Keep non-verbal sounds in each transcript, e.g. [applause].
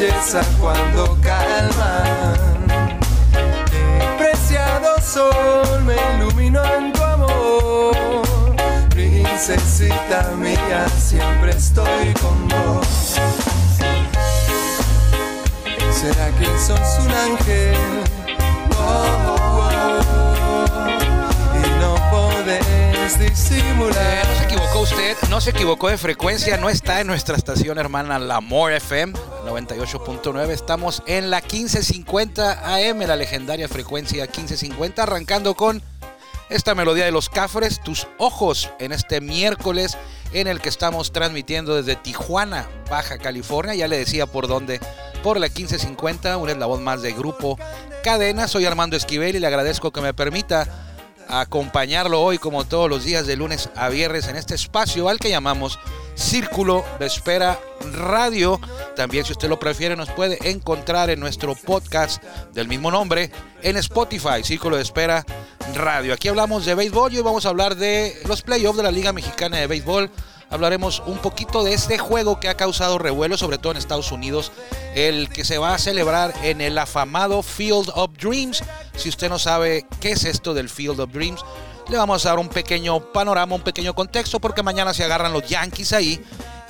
belleza cuando calman. El preciado sol me iluminó en tu amor, princesita mía, siempre estoy con vos. ¿Será que sos un ángel? Oh, oh, oh. Y no podés disimular. Eh, no se equivocó usted, no se equivocó de frecuencia, no está en nuestra estación hermana La More FM 98.9, estamos en la 1550 AM, la legendaria frecuencia 1550, arrancando con esta melodía de los Cafres, tus ojos, en este miércoles en el que estamos transmitiendo desde Tijuana, Baja California, ya le decía por dónde, por la 1550, una eslabón más de grupo Cadena, soy Armando Esquivel y le agradezco que me permita acompañarlo hoy como todos los días de lunes a viernes en este espacio al que llamamos Círculo de Espera Radio. También si usted lo prefiere nos puede encontrar en nuestro podcast del mismo nombre en Spotify, Círculo de Espera Radio. Aquí hablamos de béisbol y hoy vamos a hablar de los playoffs de la Liga Mexicana de Béisbol. Hablaremos un poquito de este juego que ha causado revuelo, sobre todo en Estados Unidos, el que se va a celebrar en el afamado Field of Dreams. Si usted no sabe qué es esto del Field of Dreams, le vamos a dar un pequeño panorama, un pequeño contexto, porque mañana se agarran los Yankees ahí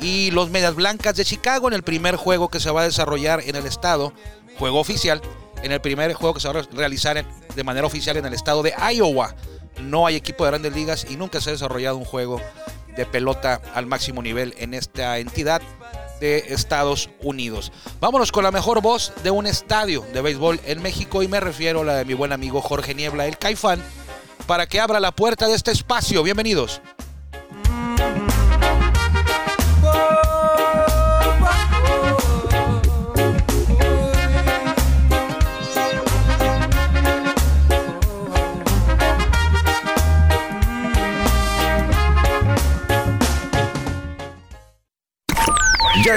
y los Medias Blancas de Chicago en el primer juego que se va a desarrollar en el estado, juego oficial, en el primer juego que se va a realizar de manera oficial en el estado de Iowa. No hay equipo de grandes ligas y nunca se ha desarrollado un juego de pelota al máximo nivel en esta entidad de Estados Unidos. Vámonos con la mejor voz de un estadio de béisbol en México y me refiero a la de mi buen amigo Jorge Niebla, el Caifán, para que abra la puerta de este espacio. Bienvenidos.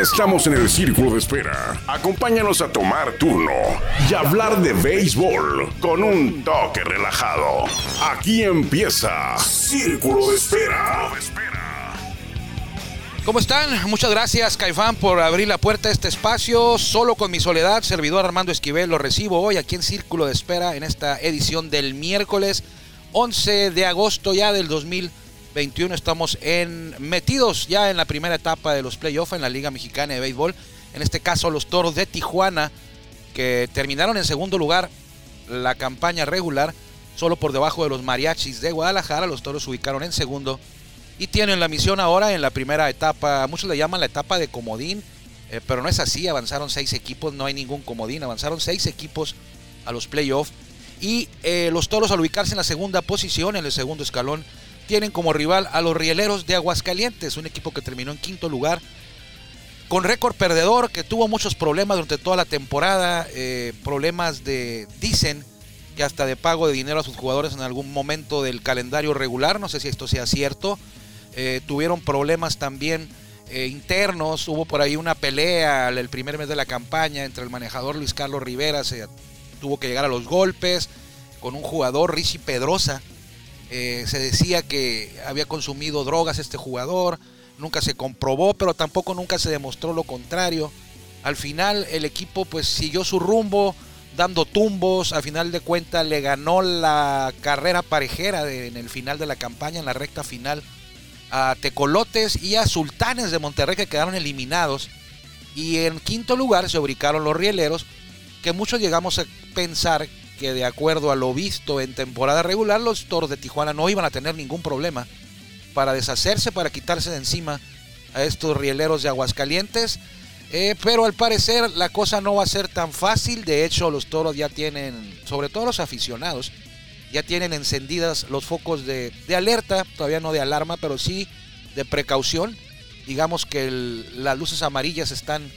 Estamos en el círculo de espera. Acompáñanos a tomar turno y hablar de béisbol con un toque relajado. Aquí empieza Círculo de Espera. ¿Cómo están? Muchas gracias, Caifán, por abrir la puerta a este espacio. Solo con mi soledad, servidor Armando Esquivel, lo recibo hoy aquí en Círculo de Espera en esta edición del miércoles 11 de agosto ya del 2021. Estamos en, metidos ya en la primera etapa de los playoffs en la Liga Mexicana de Béisbol. En este caso, los Toros de Tijuana, que terminaron en segundo lugar la campaña regular, solo por debajo de los Mariachis de Guadalajara. Los Toros se ubicaron en segundo y tienen la misión ahora en la primera etapa, muchos le llaman la etapa de comodín, eh, pero no es así, avanzaron seis equipos, no hay ningún comodín, avanzaron seis equipos a los playoffs y eh, los toros al ubicarse en la segunda posición, en el segundo escalón, tienen como rival a los Rieleros de Aguascalientes, un equipo que terminó en quinto lugar, con récord perdedor, que tuvo muchos problemas durante toda la temporada, eh, problemas de, dicen, que hasta de pago de dinero a sus jugadores en algún momento del calendario regular, no sé si esto sea cierto, eh, tuvieron problemas también eh, internos, hubo por ahí una pelea el primer mes de la campaña entre el manejador Luis Carlos Rivera, se tuvo que llegar a los golpes con un jugador, Richie Pedrosa, eh, se decía que había consumido drogas este jugador, nunca se comprobó, pero tampoco nunca se demostró lo contrario. Al final el equipo pues siguió su rumbo, dando tumbos, al final de cuentas le ganó la carrera parejera en el final de la campaña, en la recta final, a Tecolotes y a Sultanes de Monterrey que quedaron eliminados. Y en quinto lugar se ubicaron los Rieleros, que muchos llegamos a pensar que de acuerdo a lo visto en temporada regular, los Toros de Tijuana no iban a tener ningún problema para deshacerse, para quitarse de encima a estos rieleros de Aguascalientes. Eh, pero al parecer la cosa no va a ser tan fácil. De hecho, los toros ya tienen, sobre todo los aficionados, ya tienen encendidas los focos de, de alerta, todavía no de alarma, pero sí de precaución. Digamos que las luces amarillas están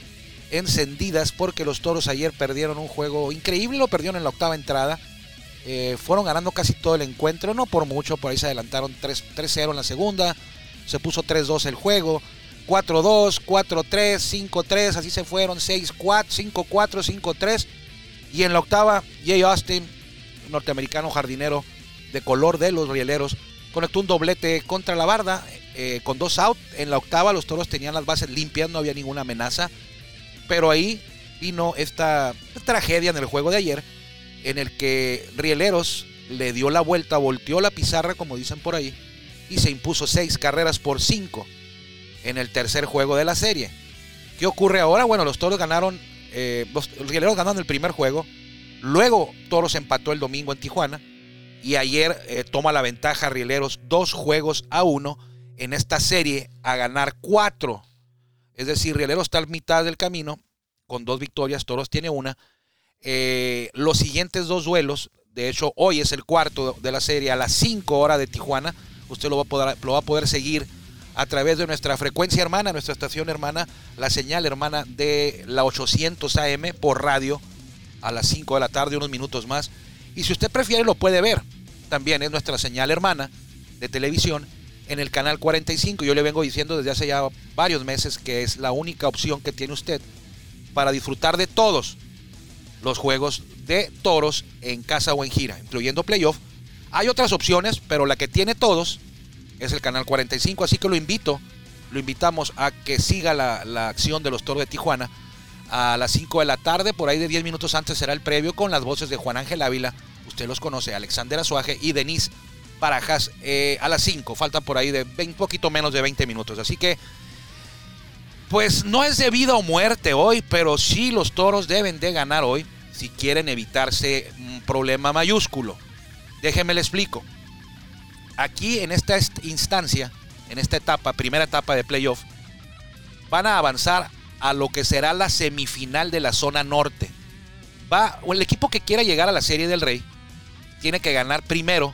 encendidas porque los toros ayer perdieron un juego increíble, lo perdieron en la octava entrada. Eh, fueron ganando casi todo el encuentro, no por mucho, por ahí se adelantaron 3-0 en la segunda, se puso 3-2 el juego, 4-2, 4-3, 5-3, así se fueron, 6-4, 5-4, 5-3. Y en la octava, Jay Austin, norteamericano jardinero de color de los rieleros, conectó un doblete contra la barda eh, con dos out. En la octava los toros tenían las bases limpias, no había ninguna amenaza. Pero ahí vino esta tragedia en el juego de ayer, en el que Rieleros le dio la vuelta, volteó la pizarra, como dicen por ahí, y se impuso seis carreras por cinco en el tercer juego de la serie. ¿Qué ocurre ahora? Bueno, los toros ganaron, eh, los Rieleros ganaron el primer juego, luego Toros empató el domingo en Tijuana, y ayer eh, toma la ventaja Rieleros dos juegos a uno en esta serie a ganar cuatro es decir, Rielero está a mitad del camino con dos victorias, Toros tiene una. Eh, los siguientes dos duelos, de hecho hoy es el cuarto de la serie a las 5 horas de Tijuana, usted lo va, a poder, lo va a poder seguir a través de nuestra frecuencia hermana, nuestra estación hermana, la señal hermana de la 800 AM por radio a las 5 de la tarde, unos minutos más. Y si usted prefiere lo puede ver, también es nuestra señal hermana de televisión en el canal 45. Yo le vengo diciendo desde hace ya varios meses que es la única opción que tiene usted para disfrutar de todos los juegos de toros en casa o en gira, incluyendo playoff. Hay otras opciones, pero la que tiene todos es el canal 45, así que lo invito, lo invitamos a que siga la, la acción de los toros de Tijuana a las 5 de la tarde, por ahí de 10 minutos antes será el previo con las voces de Juan Ángel Ávila, usted los conoce, Alexander Azuaje y Denise Barajas eh, a las 5. Faltan por ahí de un poquito menos de 20 minutos. Así que, pues no es de vida o muerte hoy, pero sí los toros deben de ganar hoy si quieren evitarse un problema mayúsculo. Déjenme le explico. Aquí en esta instancia, en esta etapa, primera etapa de playoff, van a avanzar a lo que será la semifinal de la zona norte. Va, o el equipo que quiera llegar a la Serie del Rey tiene que ganar primero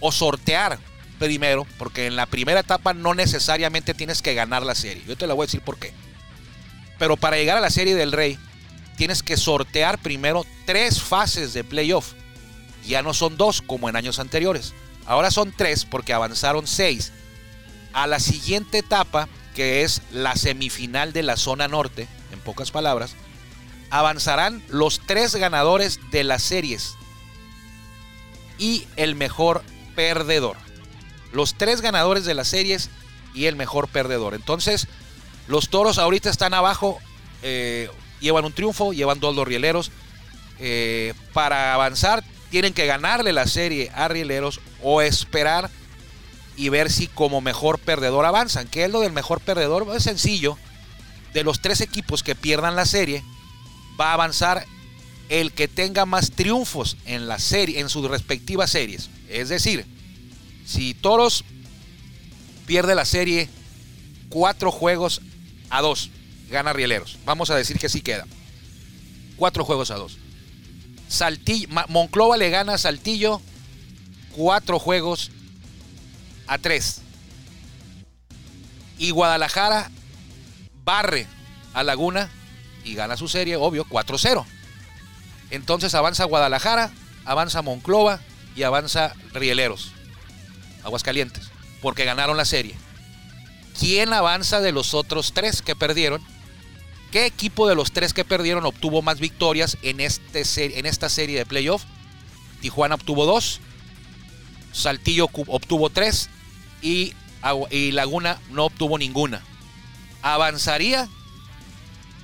o sortear primero, porque en la primera etapa no necesariamente tienes que ganar la serie. Yo te la voy a decir por qué. Pero para llegar a la serie del Rey, tienes que sortear primero tres fases de playoff. Ya no son dos como en años anteriores. Ahora son tres porque avanzaron seis. A la siguiente etapa, que es la semifinal de la zona norte, en pocas palabras, avanzarán los tres ganadores de las series y el mejor perdedor. Los tres ganadores de las series y el mejor perdedor. Entonces, los toros ahorita están abajo, eh, llevan un triunfo, llevan dos los rieleros. Eh, para avanzar, tienen que ganarle la serie a rieleros o esperar y ver si como mejor perdedor avanzan. ¿Qué es lo del mejor perdedor? Es sencillo. De los tres equipos que pierdan la serie, va a avanzar el que tenga más triunfos en la serie, en sus respectivas series. Es decir, si Toros pierde la serie cuatro juegos a dos, gana Rieleros. Vamos a decir que sí queda. Cuatro juegos a dos. Saltillo, Monclova le gana a Saltillo cuatro juegos a tres. Y Guadalajara barre a Laguna y gana su serie, obvio, 4-0. Entonces avanza Guadalajara, avanza Monclova y avanza Rieleros, Aguascalientes, porque ganaron la serie. ¿Quién avanza de los otros tres que perdieron? ¿Qué equipo de los tres que perdieron obtuvo más victorias en, este, esta serie de playoff? Tijuana obtuvo dos, Saltillo obtuvo tres y, y Laguna no obtuvo ninguna. Avanzaría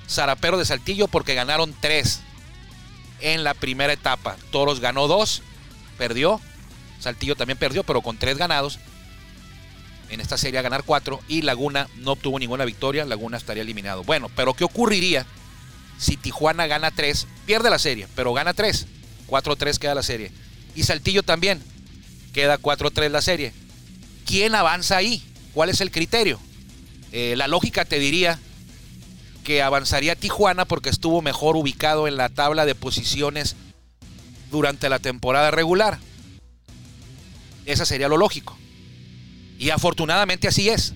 Zarapero de Saltillo porque ganaron tres en la primera etapa. Toros ganó dos perdió. Saltillo también perdió, pero con tres ganados. En esta serie a ganar cuatro. Y Laguna no obtuvo ninguna victoria. Laguna estaría eliminado. Bueno, pero ¿qué ocurriría si Tijuana gana tres? Pierde la serie, pero gana tres. 4-3 queda la serie. Y Saltillo también. Queda 4-3 la serie. ¿Quién avanza ahí? ¿Cuál es el criterio? Eh, la lógica te diría que avanzaría Tijuana porque estuvo mejor ubicado en la tabla de posiciones durante la temporada regular. Esa sería lo lógico. Y afortunadamente así es.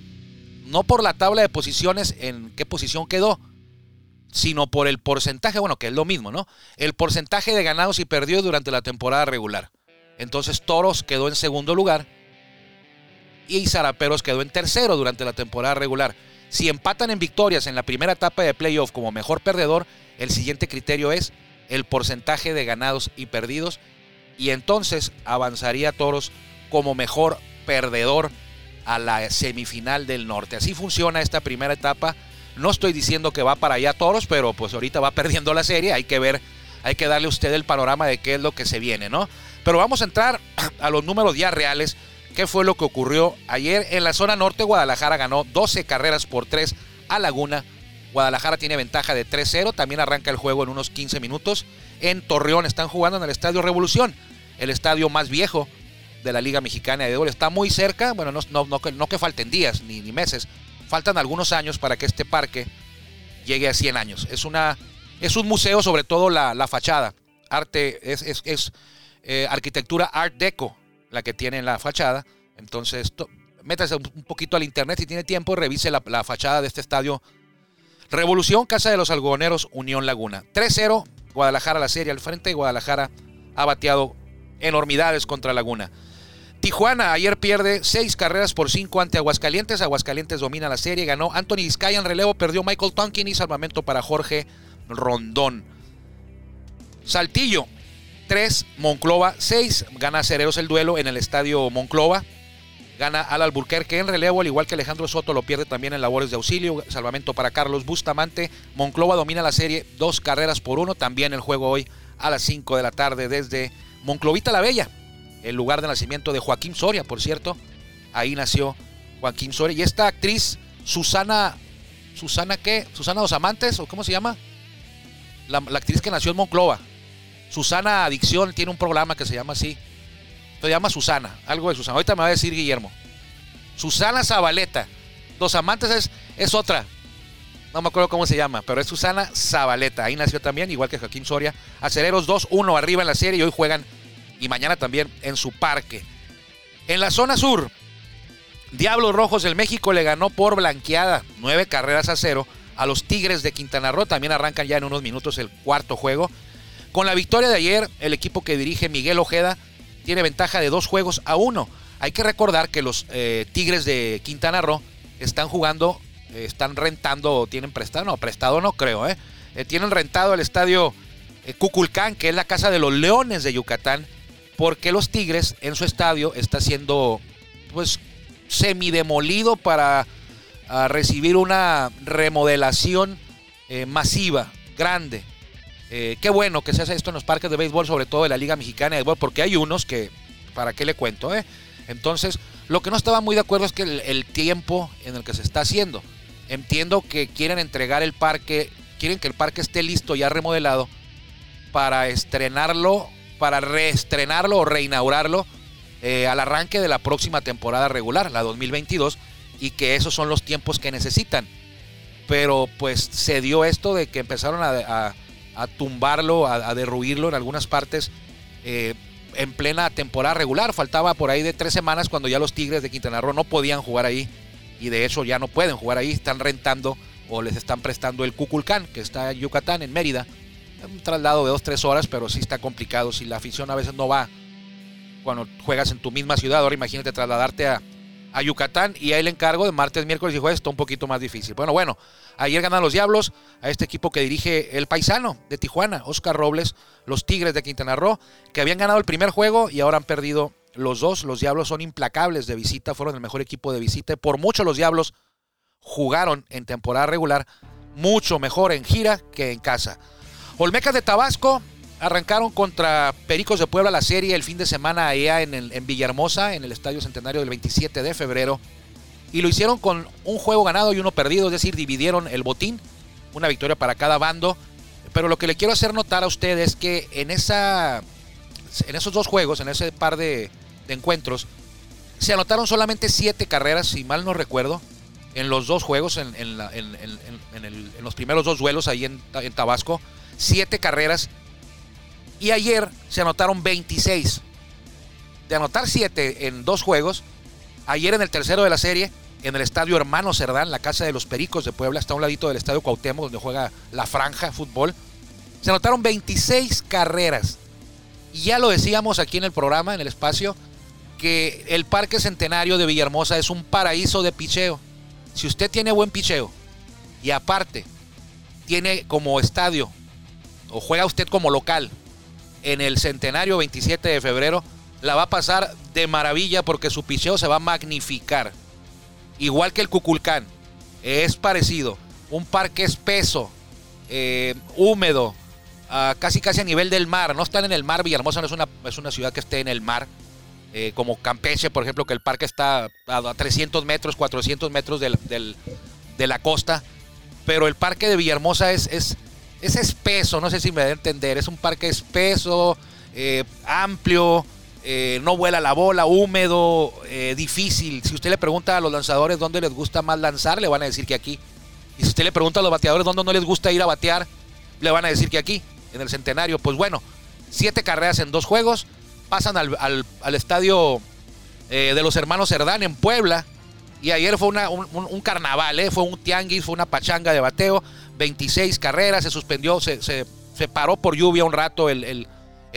No por la tabla de posiciones en qué posición quedó, sino por el porcentaje, bueno, que es lo mismo, ¿no? El porcentaje de ganados y perdidos durante la temporada regular. Entonces Toros quedó en segundo lugar y Zaraperos quedó en tercero durante la temporada regular. Si empatan en victorias en la primera etapa de playoff como mejor perdedor, el siguiente criterio es el porcentaje de ganados y perdidos y entonces avanzaría Toros como mejor perdedor a la semifinal del norte. Así funciona esta primera etapa. No estoy diciendo que va para allá Toros, pero pues ahorita va [laughs] perdiendo la serie. Hay que ver, hay que darle a usted el panorama de qué es lo que se viene, ¿no? Pero vamos a entrar [clears throat] a los números ya reales. ¿Qué fue lo que ocurrió ayer en la zona norte? Guadalajara ganó 12 carreras por 3 a Laguna. Guadalajara tiene ventaja de 3-0. También arranca el juego en unos 15 minutos. En Torreón están jugando en el Estadio Revolución, el estadio más viejo de la Liga Mexicana de Béisbol. Está muy cerca. Bueno, no, no, que falten días ni, meses. Faltan algunos años para que este parque llegue a 100 años. Es, una, es un museo, sobre todo la, la fachada. Arte es, es, es eh, arquitectura Art Deco, la que tiene en la fachada. Entonces, métase un poquito al internet si tiene tiempo revise la, la, fachada de este estadio. Revolución, Casa de los Algodoneros, Unión Laguna. 3-0, Guadalajara la serie al frente. Guadalajara ha bateado enormidades contra Laguna. Tijuana ayer pierde 6 carreras por 5 ante Aguascalientes. Aguascalientes domina la serie, ganó Anthony Vizcaya en relevo, perdió Michael Tonkin y salvamento para Jorge Rondón. Saltillo 3, Monclova 6. Gana Cereros el duelo en el estadio Monclova. Gana al Alburquerque en relevo, al igual que Alejandro Soto lo pierde también en labores de auxilio. Salvamento para Carlos Bustamante. Monclova domina la serie, dos carreras por uno. También el juego hoy a las 5 de la tarde desde Monclovita la Bella, el lugar de nacimiento de Joaquín Soria, por cierto. Ahí nació Joaquín Soria. Y esta actriz, Susana. ¿Susana qué? ¿Susana Dos Amantes? ¿O cómo se llama? La, la actriz que nació en Monclova. Susana Adicción tiene un programa que se llama así. Se llama Susana, algo de Susana. Ahorita me va a decir Guillermo. Susana Zabaleta. Dos Amantes es, es otra. No me acuerdo cómo se llama, pero es Susana Zabaleta. Ahí nació también, igual que Joaquín Soria. Acereros 2-1 arriba en la serie y hoy juegan y mañana también en su parque. En la zona sur, Diablos Rojos del México le ganó por blanqueada nueve carreras a cero a los Tigres de Quintana Roo. También arrancan ya en unos minutos el cuarto juego. Con la victoria de ayer, el equipo que dirige Miguel Ojeda tiene ventaja de dos juegos a uno. Hay que recordar que los eh, Tigres de Quintana Roo están jugando, eh, están rentando tienen prestado, no, prestado no creo, ¿eh? eh tienen rentado el estadio Cuculcán, que es la casa de los Leones de Yucatán, porque los Tigres en su estadio está siendo pues semidemolido para recibir una remodelación masiva, grande. Eh, qué bueno que se hace esto en los parques de béisbol, sobre todo de la Liga Mexicana de Béisbol, porque hay unos que, ¿para qué le cuento? Eh? Entonces, lo que no estaba muy de acuerdo es que el, tiempo en el que se está haciendo. Entiendo que quieren entregar el parque, quieren que el parque esté listo, ya remodelado, para estrenarlo, para reestrenarlo o reinaugurarlo eh, al arranque de la próxima temporada regular, la 2022, y que esos son los tiempos que necesitan. Pero pues se dio esto de que empezaron a a tumbarlo, a, derruirlo en algunas partes eh, en plena temporada regular. Faltaba por ahí de tres semanas cuando ya los Tigres de Quintana Roo no podían jugar ahí y de hecho ya no pueden jugar ahí. Están rentando o les están prestando el Cuculcán, que está en Yucatán, en Mérida. Un traslado de dos, tres horas, pero sí está complicado. Si la afición a veces no va cuando juegas en tu misma ciudad, ahora imagínate trasladarte a, a Yucatán y ahí el encargo de martes, miércoles y jueves está un poquito más difícil. Bueno, bueno, ayer ganan los Diablos a este equipo que dirige el paisano de Tijuana, Oscar Robles, los Tigres de Quintana Roo, que habían ganado el primer juego y ahora han perdido los dos. Los Diablos son implacables de visita, fueron el mejor equipo de visita. Por mucho los Diablos jugaron en temporada regular mucho mejor en gira que en casa. Olmecas de Tabasco arrancaron contra Pericos de Puebla la serie el fin de semana allá en, el, en Villahermosa, en el Estadio Centenario del 27 de febrero. Y lo hicieron con un juego ganado y uno perdido, es decir, dividieron el botín, una victoria para cada bando. Pero lo que le quiero hacer notar a usted es que en, esa, en esos dos juegos, en ese par de, encuentros, se anotaron solamente siete carreras, si mal no recuerdo, en los dos juegos, en, la, en los primeros dos duelos ahí en, Tabasco. Siete carreras y ayer se anotaron 26. De anotar 7 en dos juegos, ayer en el tercero de la serie en el estadio Hermano Cerdán, la casa de los Pericos de Puebla, está a un ladito del estadio Cuauhtémoc, donde juega la franja fútbol. Se anotaron 26 carreras. Y ya lo decíamos aquí en el programa, en el espacio, que el Parque Centenario de Villahermosa es un paraíso de picheo. Si usted tiene buen picheo y aparte tiene como estadio o juega usted como local en el Centenario 27 de febrero, la va a pasar de maravilla porque su picheo se va a magnificar. Igual que el Cuculcán, es parecido. Un parque espeso, eh, húmedo, casi casi a nivel del mar. No están en el mar, Villahermosa no es una, es una ciudad que esté en el mar. Eh, como Campeche, por ejemplo, que el parque está a 300 metros, 400 metros de la costa. Pero el parque de Villahermosa es, es, es espeso, no sé si me da a entender. Es un parque espeso, eh, amplio, eh, no vuela la bola, húmedo, difícil. Si usted le pregunta a los lanzadores dónde les gusta más lanzar, le van a decir que aquí. Y si usted le pregunta a los bateadores dónde no les gusta ir a batear, le van a decir que aquí, en el centenario. Pues bueno, siete carreras en dos juegos pasan al, estadio eh, de los hermanos Cerdán en Puebla. Y ayer fue un, carnaval, eh, fue un tianguis, fue una pachanga de bateo. 26 carreras, se suspendió, se, se, paró por lluvia un rato el,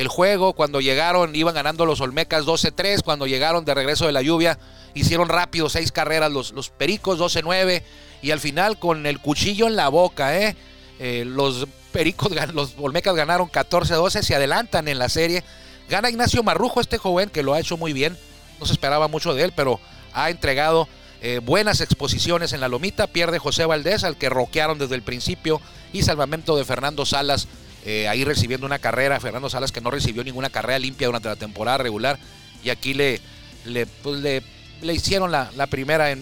juego. Cuando llegaron, iban ganando los Olmecas 12-3. Cuando llegaron de regreso de la lluvia, hicieron rápido seis carreras los, los Pericos 12-9. Y al final, con el cuchillo en la boca, eh, eh los Pericos, los Olmecas ganaron 14-12, se adelantan en la serie. Gana Ignacio Marrujo, este joven que lo ha hecho muy bien. No se esperaba mucho de él, pero ha entregado eh, buenas exposiciones en la lomita. Pierde José Valdés, al que roquearon desde el principio. Y salvamento de Fernando Salas, eh, ahí recibiendo una carrera. Fernando Salas que no recibió ninguna carrera limpia durante la temporada regular. Y aquí le, le, pues, hicieron la, primera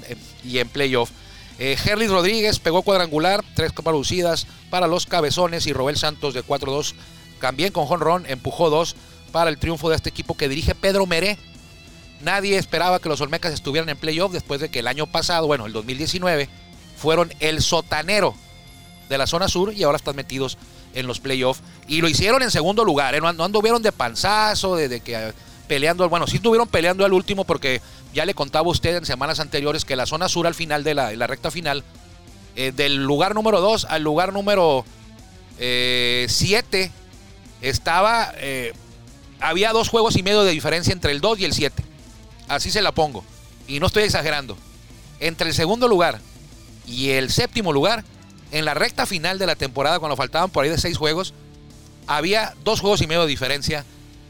y en playoff. Eh, Rodríguez pegó cuadrangular, tres producidas para los cabezones y Robel Santos de 4-2 también con jonrón empujó dos para el triunfo de este equipo que dirige Pedro Meré. Nadie esperaba que los Olmecas estuvieran en playoff después de que el año pasado, bueno, el 2019, fueron el sotanero de la zona sur y ahora están metidos en los playoffs. Y lo hicieron en segundo lugar, ¿eh? no, anduvieron de panzazo, de, que eh, peleando, bueno, sí estuvieron peleando al último porque ya le contaba a usted en semanas anteriores que la zona sur al final de la, recta final, eh, del lugar número 2 al lugar número 7, estaba había dos juegos y medio de diferencia entre el 2 y el 7. Así se la pongo. Y no estoy exagerando. Entre el segundo lugar y el séptimo lugar, en la recta final de la temporada, cuando faltaban por ahí de seis juegos, había dos juegos y medio de diferencia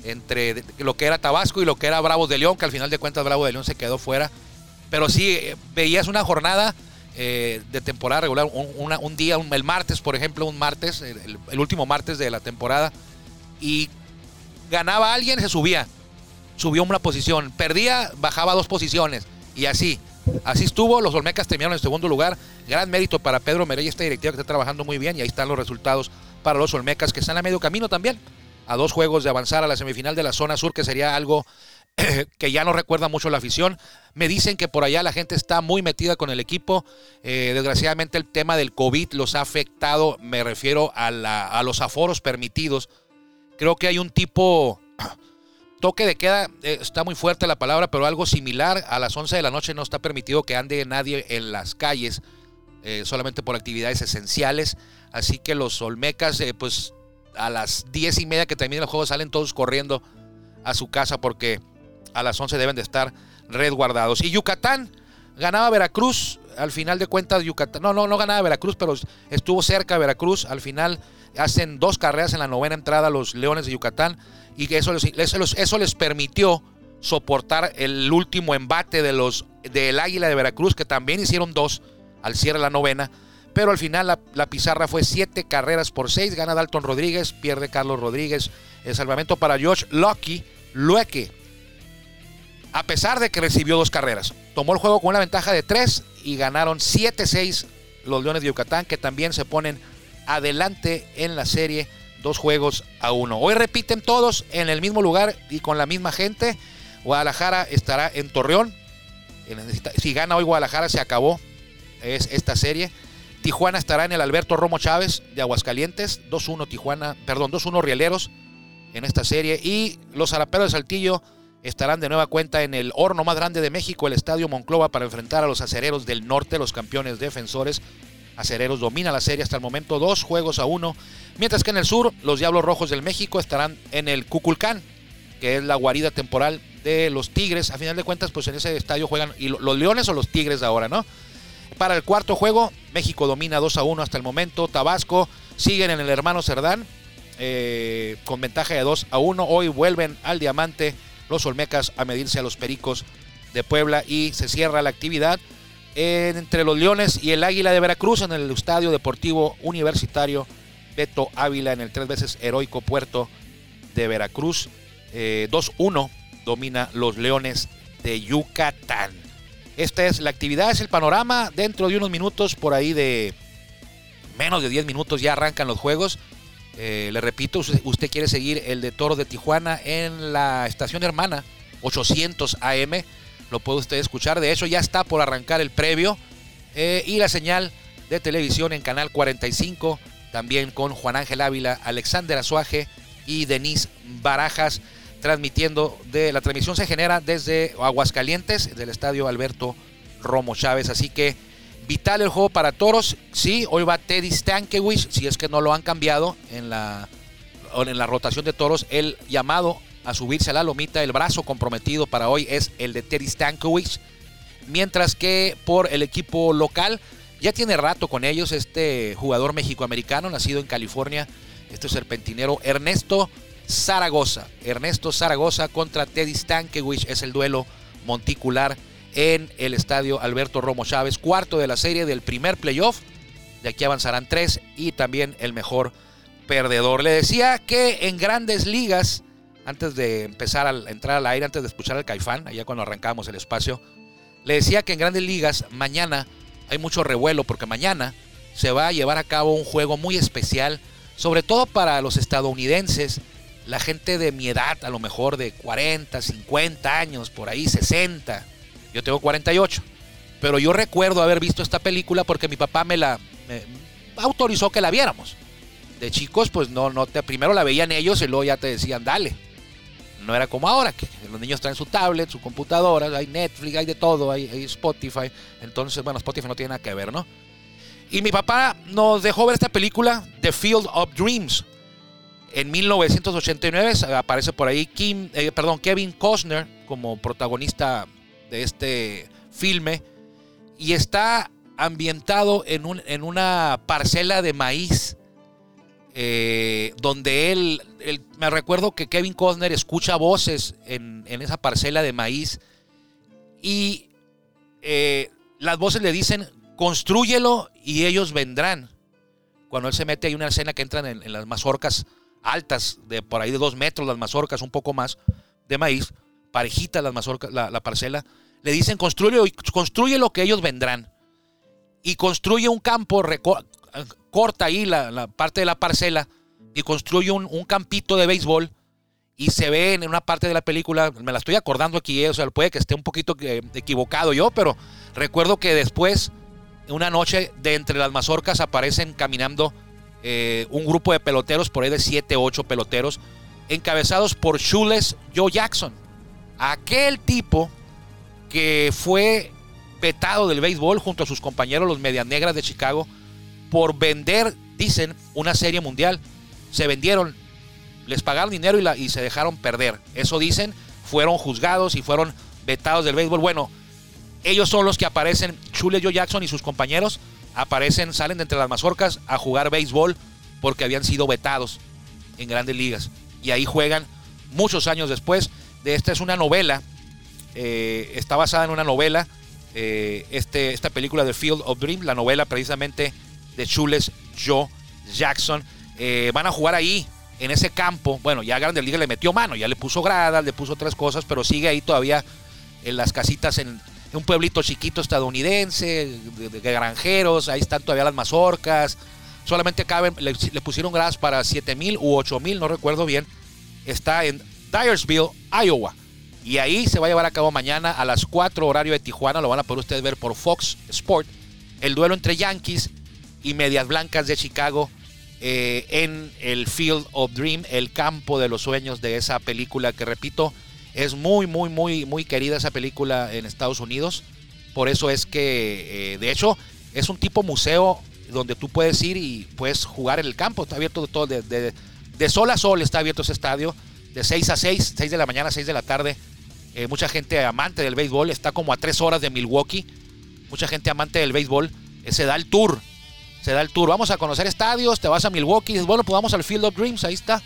entre lo que era Tabasco y lo que era Bravo de León, que al final de cuentas Bravo de León se quedó fuera. Pero sí, eh, veías una jornada eh, de temporada regular, un, día, el martes, por ejemplo, un martes, el, último martes de la temporada, y ganaba alguien, se subía. Subió una posición. Perdía, bajaba dos posiciones. Y así. Así estuvo. Los Olmecas terminaron en segundo lugar. Gran mérito para Pedro Merey, esta directiva que está trabajando muy bien. Y ahí están los resultados para los Olmecas, que están a medio camino también. A dos juegos de avanzar a la semifinal de la zona sur, que sería algo [clears throat] que ya no recuerda mucho la afición. Me dicen que por allá la gente está muy metida con el equipo. Eh, desgraciadamente el tema del COVID los ha afectado, me refiero a, a los aforos permitidos Creo que hay un tipo toque de queda, eh, está muy fuerte la palabra, pero algo similar. A las 11 de la noche no está permitido que ande nadie en las calles, eh, solamente por actividades esenciales. Así que los Olmecas, eh, pues a las 10 y media que termine el juego, salen todos corriendo a su casa porque a las 11 deben de estar resguardados. Y Yucatán ganaba Veracruz, al final de cuentas Yucatán, no, no, no ganaba Veracruz, pero estuvo cerca Veracruz, al final hacen dos carreras en la novena entrada los Leones de Yucatán y que eso les, eso les permitió soportar el último embate de los del Águila de Veracruz, que también hicieron dos al cierre de la novena. Pero al final la, pizarra fue siete carreras por seis. Gana Dalton Rodríguez, pierde Carlos Rodríguez. El salvamento para George Lucky, Lueque. A pesar de que recibió dos carreras. Tomó el juego con una ventaja de tres y ganaron 7-6 los Leones de Yucatán, que también se ponen adelante en la serie, dos juegos a uno. Hoy repiten todos en el mismo lugar y con la misma gente. Guadalajara estará en Torreón. Si gana hoy Guadalajara se acabó es esta serie. Tijuana estará en el Alberto Romo Chávez de Aguascalientes. 2-1 Tijuana, perdón, 2-1 Rieleros en esta serie. Y los Araperos de Saltillo estarán de nueva cuenta en el horno más grande de México, el Estadio Monclova, para enfrentar a los acereros del norte, los campeones defensores. Acereros domina la serie hasta el momento, dos juegos a uno. Mientras que en el sur, los Diablos Rojos del México estarán en el Cuculcán, que es la guarida temporal de los Tigres. A final de cuentas, pues en ese estadio juegan y los Leones o los Tigres ahora, ¿no? Para el cuarto juego, México domina 2 a 1 hasta el momento. Tabasco siguen en el hermano Cerdán eh, con ventaja de 2 a 1. Hoy vuelven al Diamante los Olmecas a medirse a los Pericos de Puebla y se cierra la actividad entre los Leones y el Águila de Veracruz en el Estadio Deportivo Universitario Beto Ávila en el tres veces heroico puerto de Veracruz. 2-1 eh, domina los Leones de Yucatán. Esta es la actividad, es el panorama. Dentro de unos minutos, por ahí de menos de 10 minutos, ya arrancan los juegos. Eh, le repito, usted, quiere seguir el de Toro de Tijuana en la estación hermana 800 AM. Lo puede usted escuchar. De hecho, ya está por arrancar el previo. Eh, y la señal de televisión en Canal 45. También con Juan Ángel Ávila, Alexander Azuaje y Denise Barajas. Transmitiendo de la transmisión se genera desde Aguascalientes, del estadio Alberto Romo Chávez. Así que Vital el juego para toros. Sí, hoy va Teddy Stankiewicz, si es que no lo han cambiado en la, en la rotación de toros. El llamado a subirse a la lomita, el brazo comprometido para hoy es el de Teddy Stankiewicz. Mientras que por el equipo local, ya tiene rato con ellos este jugador mexicoamericano, nacido en California, este serpentinero Ernesto Zaragoza. Ernesto Zaragoza contra Teddy Stankiewicz es el duelo monticular en el estadio Alberto Romo Chávez, cuarto de la serie del primer playoff. De aquí avanzarán tres y también el mejor perdedor. Le decía que en grandes ligas, antes de empezar a entrar al aire, antes de escuchar al Caifán, allá cuando arrancamos el espacio, le decía que en grandes ligas mañana hay mucho revuelo porque mañana se va a llevar a cabo un juego muy especial, sobre todo para los estadounidenses, la gente de mi edad, a lo mejor de 40, 50 años, por ahí 60 yo tengo 48. Pero yo recuerdo haber visto esta película porque mi papá me la autorizó que la viéramos. De chicos, pues no, no te, primero la veían ellos y luego ya te decían, dale. No era como ahora, que los niños traen su tablet, su computadora, hay Netflix, hay de todo, hay, Spotify. Entonces, bueno, Spotify no tiene nada que ver, ¿no? Y mi papá nos dejó ver esta película, The Field of Dreams. En 1989 aparece por ahí eh, perdón, Kevin Costner como protagonista de este filme y está ambientado en, un, en una parcela de maíz eh, donde él, me recuerdo que Kevin Costner escucha voces en, esa parcela de maíz y eh, las voces le dicen, construyelo y ellos vendrán. Cuando él se mete hay una escena que entran en, las mazorcas altas, de por ahí de dos metros, las mazorcas, un poco más de maíz, parejita las mazorcas, la, la parcela, le dicen construye, construye lo que ellos vendrán. Y construye un campo, corta ahí la, parte de la parcela y construye un, campito de béisbol. Y se ve en una parte de la película, me la estoy acordando aquí, eh, o sea, puede que esté un poquito equivocado yo, pero recuerdo que después, una noche, de entre las mazorcas aparecen caminando eh, un grupo de peloteros, por ahí de 7, 8 peloteros, encabezados por Shules Joe Jackson. Aquel tipo que fue petado del béisbol junto a sus compañeros los Medias Negras de Chicago por vender, dicen, una serie mundial. Se vendieron, les pagaron dinero y, la, y se dejaron perder. Eso dicen, fueron juzgados y fueron vetados del béisbol. Bueno, ellos son los que aparecen, Chule Joe Jackson y sus compañeros aparecen, salen de entre las mazorcas a jugar béisbol porque habían sido vetados en grandes ligas. Y ahí juegan muchos años después. De esta es una novela eh, está basada en una novela, eh, este, esta película de Field of Dreams, la novela precisamente de Chules Joe Jackson. Eh, van a jugar ahí, en ese campo. Bueno, ya Grande Liga le metió mano, ya le puso gradas, le puso otras cosas, pero sigue ahí todavía en las casitas en, un pueblito chiquito estadounidense, de, granjeros, ahí están todavía las mazorcas. Solamente caben, le, pusieron gradas para 7 mil u 8 mil, no recuerdo bien. Está en Dyersville, Iowa. Y ahí se va a llevar a cabo mañana a las 4 horario de Tijuana. Lo van a poder ustedes ver por Fox Sport. El duelo entre Yankees y Medias Blancas de Chicago eh, en el Field of Dream, el campo de los sueños de esa película que repito, Es muy, muy, muy, muy querida esa película en Estados Unidos. Por eso es que, eh, de hecho, es un tipo museo donde tú puedes ir y puedes jugar en el campo. Está abierto de todo, de, de, sol a sol está abierto ese estadio. De 6 a 6, 6 de la mañana a 6 de la tarde. Eh, mucha gente amante del béisbol, está como a 3 horas de Milwaukee. Mucha gente amante del béisbol. Eh, se da el tour. Se da el tour. Vamos a conocer estadios, te vas a Milwaukee. Dices, bueno, pues vamos al Field of Dreams, ahí está.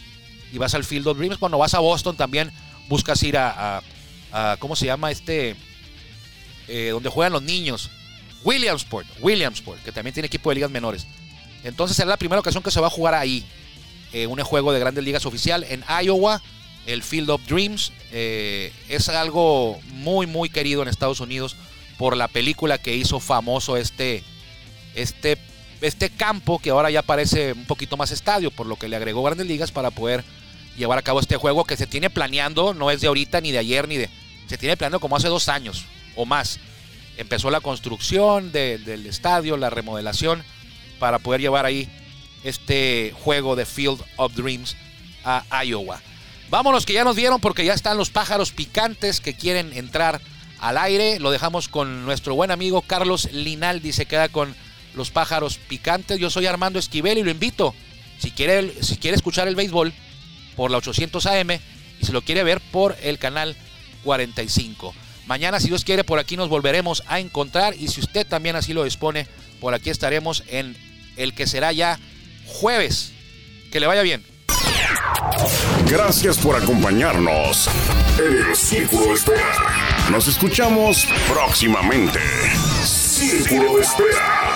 Y vas al Field of Dreams. Cuando vas a Boston también buscas ir a, a, ¿cómo se llama este? Eh, donde juegan los niños. Williamsport, Williamsport, que también tiene equipo de ligas menores. Entonces será la primera ocasión que se va a jugar ahí. Eh, un juego de grandes ligas oficial en Iowa, el Field of Dreams. Eh, es algo muy, muy querido en Estados Unidos por la película que hizo famoso este, este, este campo que ahora ya parece un poquito más estadio, por lo que le agregó grandes ligas para poder llevar a cabo este juego que se tiene planeando, no es de ahorita, ni de ayer, ni de... Se tiene planeando como hace dos años o más. Empezó la construcción del estadio, la remodelación, para poder llevar ahí este juego de Field of Dreams a Iowa. Vámonos que ya nos vieron porque ya están los pájaros picantes que quieren entrar al aire. Lo dejamos con nuestro buen amigo Carlos Linaldi. Se queda con los pájaros picantes. Yo soy Armando Esquivel y lo invito. Si quiere, si quiere escuchar el béisbol por la 800 AM y si lo quiere ver por el canal 45. Mañana, si Dios quiere, por aquí nos volveremos a encontrar y si usted también así lo dispone, por aquí estaremos en el que será ya jueves. Que le vaya bien. Gracias por acompañarnos en el Círculo de Espera. Nos escuchamos próximamente. Círculo de Espera.